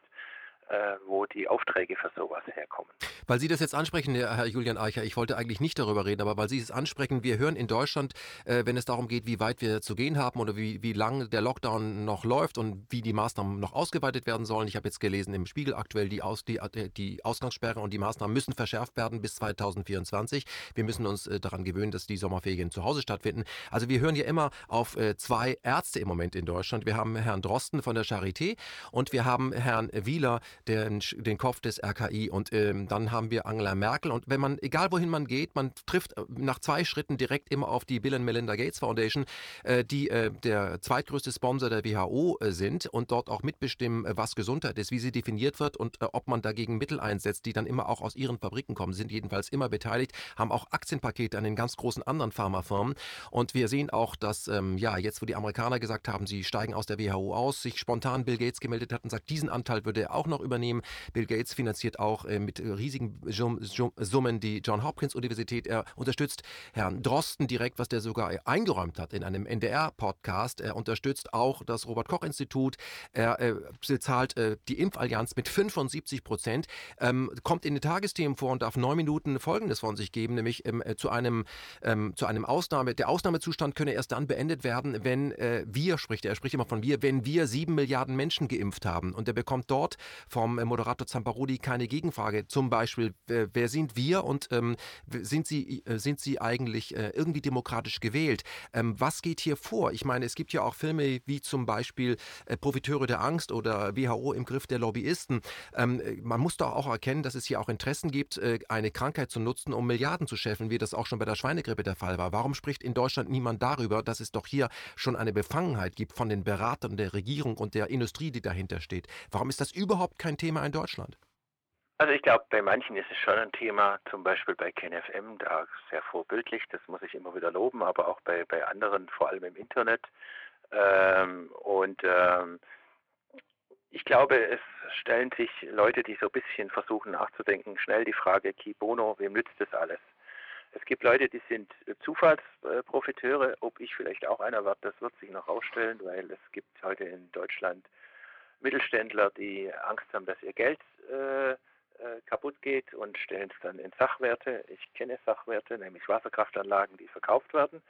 wo die Aufträge für sowas herkommen. Weil Sie das jetzt ansprechen, Herr Julian Eicher, ich wollte eigentlich nicht darüber reden, aber weil Sie es ansprechen, wir hören in Deutschland, äh, wenn es darum geht, wie weit wir zu gehen haben oder wie, wie lang der Lockdown noch läuft und wie die Maßnahmen noch ausgeweitet werden sollen. Ich habe jetzt gelesen im Spiegel aktuell, die, Aus, die, äh, die Ausgangssperre und die Maßnahmen müssen verschärft werden bis 2024. Wir müssen uns äh, daran gewöhnen, dass die Sommerferien zu Hause stattfinden. Also wir hören ja immer auf äh, zwei Ärzte im Moment in Deutschland. Wir haben Herrn Drosten von der Charité und wir haben Herrn Wieler, den, den Kopf des RKI. Und ähm, dann haben wir Angela Merkel. Und wenn man, egal wohin man geht, man trifft äh, nach zwei Schritten direkt immer auf die Bill and Melinda Gates Foundation, äh, die äh, der zweitgrößte Sponsor der WHO äh, sind und dort auch mitbestimmen, äh, was Gesundheit ist, wie sie definiert wird und äh, ob man dagegen Mittel einsetzt, die dann immer auch aus ihren Fabriken kommen, sind jedenfalls immer beteiligt, haben auch Aktienpakete an den ganz großen anderen Pharmafirmen. Und wir sehen auch, dass ähm, ja jetzt, wo die Amerikaner gesagt haben, sie steigen aus der WHO aus, sich spontan Bill Gates gemeldet hat und sagt, diesen Anteil würde er auch noch übernehmen. Bill Gates finanziert auch äh, mit riesigen Summen die John Hopkins Universität. Er unterstützt Herrn Drosten direkt, was der sogar eingeräumt hat in einem NDR-Podcast. Er unterstützt auch das Robert Koch Institut. Er äh, bezahlt äh, die Impfallianz mit 75 Prozent. Ähm, kommt in den Tagesthemen vor und darf neun Minuten Folgendes von sich geben, nämlich ähm, äh, zu einem ähm, zu einem Ausnahme. Der Ausnahmezustand könne erst dann beendet werden, wenn äh, wir, spricht er, er spricht immer von wir, wenn wir sieben Milliarden Menschen geimpft haben. Und er bekommt dort vom Moderator Zamparodi keine Gegenfrage. Zum Beispiel, wer sind wir und ähm, sind, sie, äh, sind sie eigentlich äh, irgendwie demokratisch gewählt? Ähm, was geht hier vor? Ich meine, es gibt ja auch Filme wie zum Beispiel äh, Profiteure der Angst oder WHO im Griff der Lobbyisten. Ähm, man muss doch auch erkennen, dass es hier auch Interessen gibt, äh, eine Krankheit zu nutzen, um Milliarden zu scheffeln, wie das auch schon bei der Schweinegrippe der Fall war. Warum spricht in Deutschland niemand darüber, dass es doch hier schon eine Befangenheit gibt von den Beratern der Regierung und der Industrie, die dahinter steht? Warum ist das überhaupt kein Thema in Deutschland? Also ich glaube, bei manchen ist es schon ein Thema, zum Beispiel bei KenFM, da sehr vorbildlich, das muss ich immer wieder loben, aber auch bei, bei anderen, vor allem im Internet. Ähm, und ähm, ich glaube, es stellen sich Leute, die so ein bisschen versuchen nachzudenken, schnell die Frage, Ki Bono, wem nützt das alles? Es gibt Leute, die sind Zufallsprofiteure. Ob ich vielleicht auch einer werde, das wird sich noch ausstellen, weil es gibt heute in Deutschland Mittelständler, die Angst haben, dass ihr Geld äh, äh, kaputt geht und stellen es dann in Sachwerte. Ich kenne Sachwerte, nämlich Wasserkraftanlagen, die verkauft werden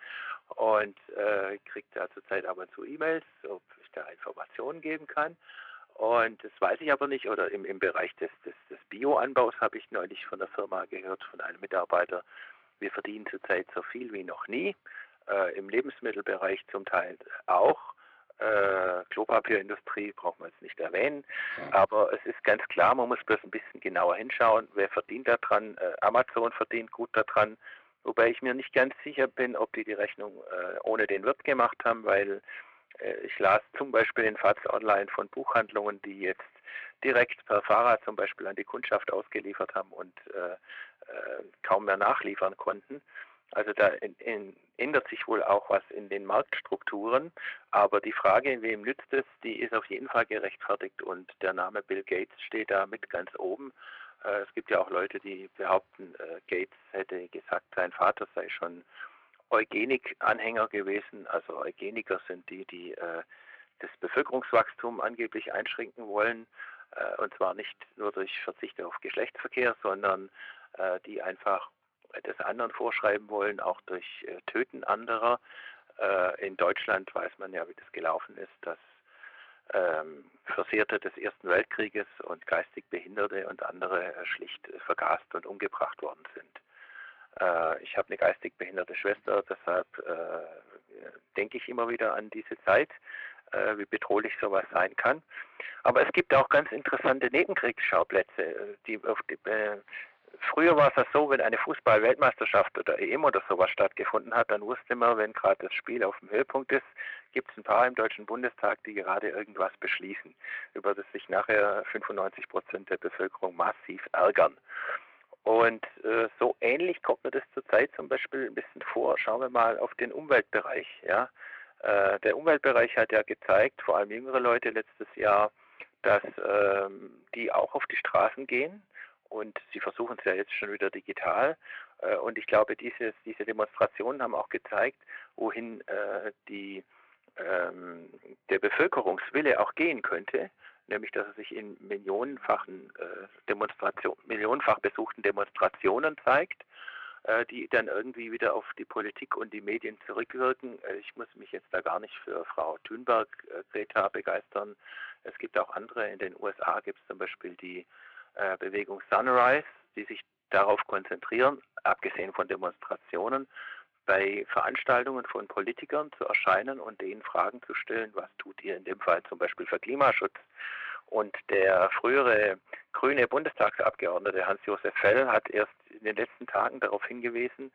und äh, kriege da zurzeit aber zu E-Mails, ob ich da Informationen geben kann. Und das weiß ich aber nicht. Oder im, im Bereich des, des, des Bioanbaus habe ich neulich von der Firma gehört, von einem Mitarbeiter, wir verdienen zurzeit so viel wie noch nie. Äh, Im Lebensmittelbereich zum Teil auch. Äh, Klopapierindustrie braucht man jetzt nicht erwähnen. Aber es ist ganz klar, man muss bloß ein bisschen genauer hinschauen, wer verdient daran. Äh, Amazon verdient gut daran. Wobei ich mir nicht ganz sicher bin, ob die die Rechnung äh, ohne den Wirt gemacht haben, weil äh, ich las zum Beispiel in FATS Online von Buchhandlungen, die jetzt direkt per Fahrrad zum Beispiel an die Kundschaft ausgeliefert haben und äh, äh, kaum mehr nachliefern konnten. Also da in, in, ändert sich wohl auch was in den Marktstrukturen. Aber die Frage, wem nützt es, die ist auf jeden Fall gerechtfertigt und der Name Bill Gates steht da mit ganz oben. Äh, es gibt ja auch Leute, die behaupten, äh, Gates hätte gesagt, sein Vater sei schon Eugenik-Anhänger gewesen. Also Eugeniker sind die, die äh, das Bevölkerungswachstum angeblich einschränken wollen. Und zwar nicht nur durch Verzicht auf Geschlechtsverkehr, sondern die einfach des anderen vorschreiben wollen, auch durch äh, Töten anderer. Äh, in Deutschland weiß man ja, wie das gelaufen ist, dass ähm, Versehrte des Ersten Weltkrieges und geistig Behinderte und andere äh, schlicht vergast und umgebracht worden sind. Äh, ich habe eine geistig behinderte Schwester, deshalb äh, denke ich immer wieder an diese Zeit, äh, wie bedrohlich sowas sein kann. Aber es gibt auch ganz interessante Nebenkriegsschauplätze. Die, die, früher war es ja so, wenn eine Fußball-Weltmeisterschaft oder EM oder sowas stattgefunden hat, dann wusste man, wenn gerade das Spiel auf dem Höhepunkt ist, gibt es ein paar im Deutschen Bundestag, die gerade irgendwas beschließen, über das sich nachher 95 Prozent der Bevölkerung massiv ärgern. Und äh, so ähnlich kommt mir das zurzeit zum Beispiel ein bisschen vor. Schauen wir mal auf den Umweltbereich. Ja? Äh, der Umweltbereich hat ja gezeigt, vor allem jüngere Leute letztes Jahr, dass ähm, die auch auf die Straßen gehen und sie versuchen es ja jetzt schon wieder digital. Äh, und ich glaube, dieses, diese Demonstrationen haben auch gezeigt, wohin äh, die, ähm, der Bevölkerungswille auch gehen könnte nämlich dass er sich in millionenfachen äh, Demonstration, millionenfach besuchten Demonstrationen zeigt, die dann irgendwie wieder auf die Politik und die Medien zurückwirken. Ich muss mich jetzt da gar nicht für Frau Thunberg, Greta begeistern. Es gibt auch andere. In den USA gibt es zum Beispiel die äh, Bewegung Sunrise, die sich darauf konzentrieren, abgesehen von Demonstrationen, bei Veranstaltungen von Politikern zu erscheinen und denen Fragen zu stellen, was tut ihr in dem Fall zum Beispiel für Klimaschutz? Und der frühere grüne Bundestagsabgeordnete Hans-Josef Fell hat erst in den letzten Tagen darauf hingewiesen,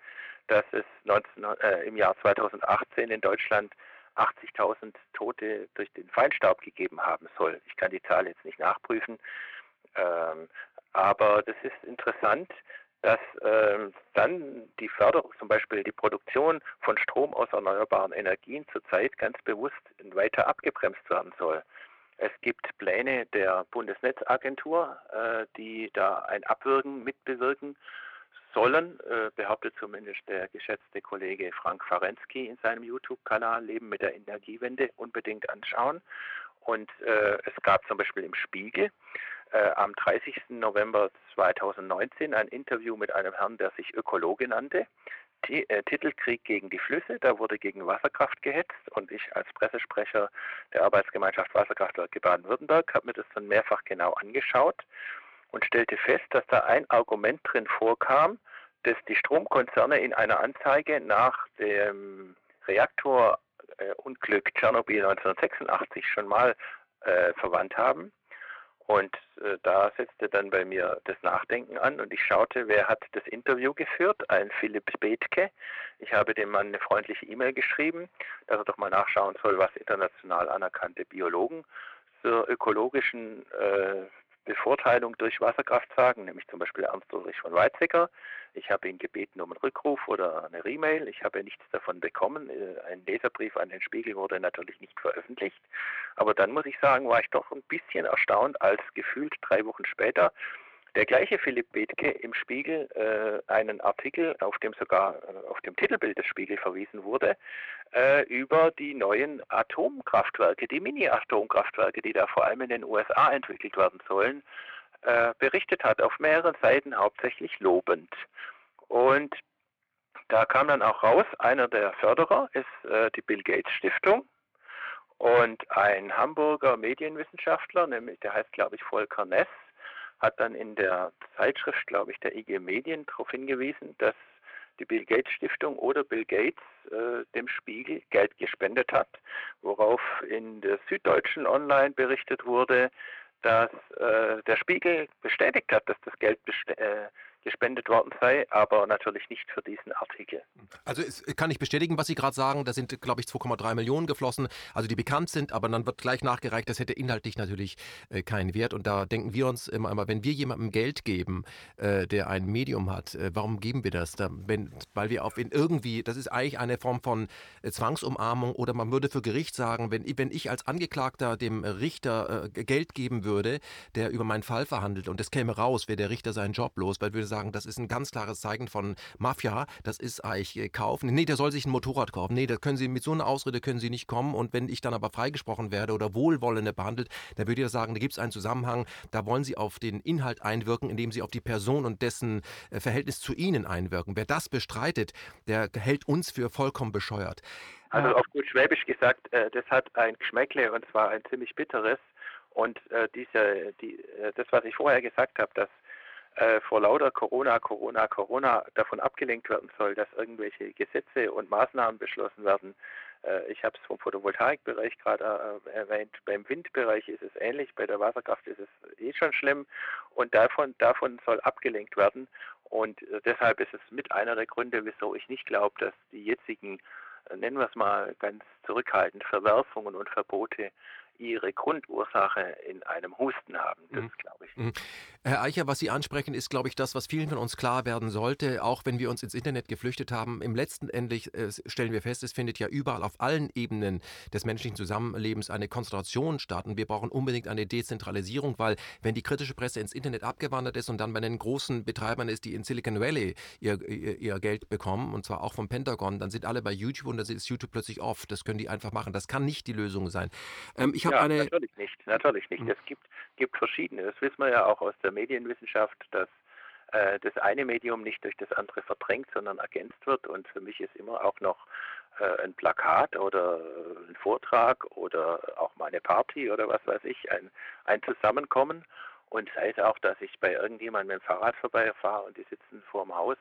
dass es 19, äh, im Jahr 2018 in Deutschland 80.000 Tote durch den Feinstaub gegeben haben soll. Ich kann die Zahl jetzt nicht nachprüfen, ähm, aber das ist interessant, dass äh, dann die Förderung, zum Beispiel die Produktion von Strom aus erneuerbaren Energien zurzeit ganz bewusst weiter abgebremst werden soll. Es gibt Pläne der Bundesnetzagentur, äh, die da ein Abwirken mitbewirken sollen, äh, behauptet zumindest der geschätzte Kollege Frank Farensky in seinem YouTube-Kanal Leben mit der Energiewende unbedingt anschauen. Und äh, es gab zum Beispiel im Spiegel äh, am 30. November 2019 ein Interview mit einem Herrn, der sich Ökologe nannte. T äh, Titel Krieg gegen die Flüsse, da wurde gegen Wasserkraft gehetzt und ich als Pressesprecher der Arbeitsgemeinschaft Wasserkraftwerke Baden-Württemberg habe mir das dann mehrfach genau angeschaut und stellte fest, dass da ein Argument drin vorkam, das die Stromkonzerne in einer Anzeige nach dem Reaktorunglück Tschernobyl 1986 schon mal äh, verwandt haben. Und äh, da setzte dann bei mir das Nachdenken an und ich schaute, wer hat das Interview geführt? Ein Philipp Bethke. Ich habe dem Mann eine freundliche E-Mail geschrieben, dass er doch mal nachschauen soll, was international anerkannte Biologen zur ökologischen äh, Bevorteilung durch Wasserkraft sagen, nämlich zum Beispiel Ernst Ulrich von Weizsäcker. Ich habe ihn gebeten um einen Rückruf oder eine E-Mail. Ich habe nichts davon bekommen. Äh, ein Leserbrief an den Spiegel wurde natürlich nicht veröffentlicht. Aber dann muss ich sagen, war ich doch ein bisschen erstaunt, als gefühlt drei Wochen später der gleiche Philipp Bethke im Spiegel äh, einen Artikel, auf dem sogar äh, auf dem Titelbild des Spiegel verwiesen wurde, äh, über die neuen Atomkraftwerke, die Mini-Atomkraftwerke, die da vor allem in den USA entwickelt werden sollen, äh, berichtet hat, auf mehreren Seiten hauptsächlich lobend. Und da kam dann auch raus, einer der Förderer ist äh, die Bill Gates Stiftung. Und ein Hamburger Medienwissenschaftler, nämlich der heißt, glaube ich, Volker Ness, hat dann in der Zeitschrift, glaube ich, der IG Medien darauf hingewiesen, dass die Bill Gates Stiftung oder Bill Gates äh, dem Spiegel Geld gespendet hat, worauf in der Süddeutschen Online berichtet wurde, dass äh, der Spiegel bestätigt hat, dass das Geld äh, gespendet worden sei, aber natürlich nicht für diesen Artikel. Also kann ich bestätigen, was Sie gerade sagen. Da sind, glaube ich, 2,3 Millionen geflossen, also die bekannt sind, aber dann wird gleich nachgereicht, das hätte inhaltlich natürlich äh, keinen Wert. Und da denken wir uns immer, immer wenn wir jemandem Geld geben, äh, der ein Medium hat, äh, warum geben wir das? Da, wenn, weil wir auf ihn irgendwie, das ist eigentlich eine Form von äh, Zwangsumarmung oder man würde für Gericht sagen, wenn, wenn ich als Angeklagter dem Richter äh, Geld geben würde, der über meinen Fall verhandelt und es käme raus, wäre der Richter seinen Job los, weil würde sagen, das ist ein ganz klares Zeichen von Mafia, das ist eigentlich äh, kaufen. Nee, der soll sich ein Motorrad kaufen. Nee, da können Sie mit so einer Ausrede können Sie nicht kommen. Und wenn ich dann aber freigesprochen werde oder wohlwollender behandelt, dann würde ich sagen, da gibt es einen Zusammenhang, da wollen Sie auf den Inhalt einwirken, indem Sie auf die Person und dessen äh, Verhältnis zu Ihnen einwirken. Wer das bestreitet, der hält uns für vollkommen bescheuert. Also auf gut Schwäbisch gesagt, äh, das hat ein Geschmäckle und zwar ein ziemlich bitteres. Und äh, diese, die, das, was ich vorher gesagt habe, dass äh, vor lauter Corona, Corona, Corona davon abgelenkt werden soll, dass irgendwelche Gesetze und Maßnahmen beschlossen werden. Äh, ich habe es vom Photovoltaikbereich gerade äh, erwähnt. Beim Windbereich ist es ähnlich, bei der Wasserkraft ist es eh schon schlimm und davon, davon soll abgelenkt werden. Und äh, deshalb ist es mit einer der Gründe, wieso ich nicht glaube, dass die jetzigen, äh, nennen wir es mal ganz zurückhaltend, Verwerfungen und Verbote ihre Grundursache in einem Husten haben. Das mhm. glaube ich. Mhm. Herr Eicher, was Sie ansprechen, ist, glaube ich, das, was vielen von uns klar werden sollte, auch wenn wir uns ins Internet geflüchtet haben. Im letzten Endlich äh, stellen wir fest, es findet ja überall auf allen Ebenen des menschlichen Zusammenlebens eine Konzentration statt. Und wir brauchen unbedingt eine Dezentralisierung, weil wenn die kritische Presse ins Internet abgewandert ist und dann bei den großen Betreibern ist, die in Silicon Valley ihr, ihr, ihr Geld bekommen, und zwar auch vom Pentagon, dann sind alle bei YouTube und dann ist YouTube plötzlich off. Das können die einfach machen. Das kann nicht die Lösung sein. Ähm, ich habe ja, eine. Natürlich nicht, natürlich nicht. Mhm. Es gibt, gibt verschiedene. Das wissen wir ja auch aus der Medienwissenschaft, dass äh, das eine Medium nicht durch das andere verdrängt, sondern ergänzt wird. Und für mich ist immer auch noch äh, ein Plakat oder ein Vortrag oder auch mal eine Party oder was weiß ich, ein, ein Zusammenkommen. Und sei es auch, dass ich bei irgendjemandem mit dem Fahrrad vorbeifahre und die sitzen vor dem Haus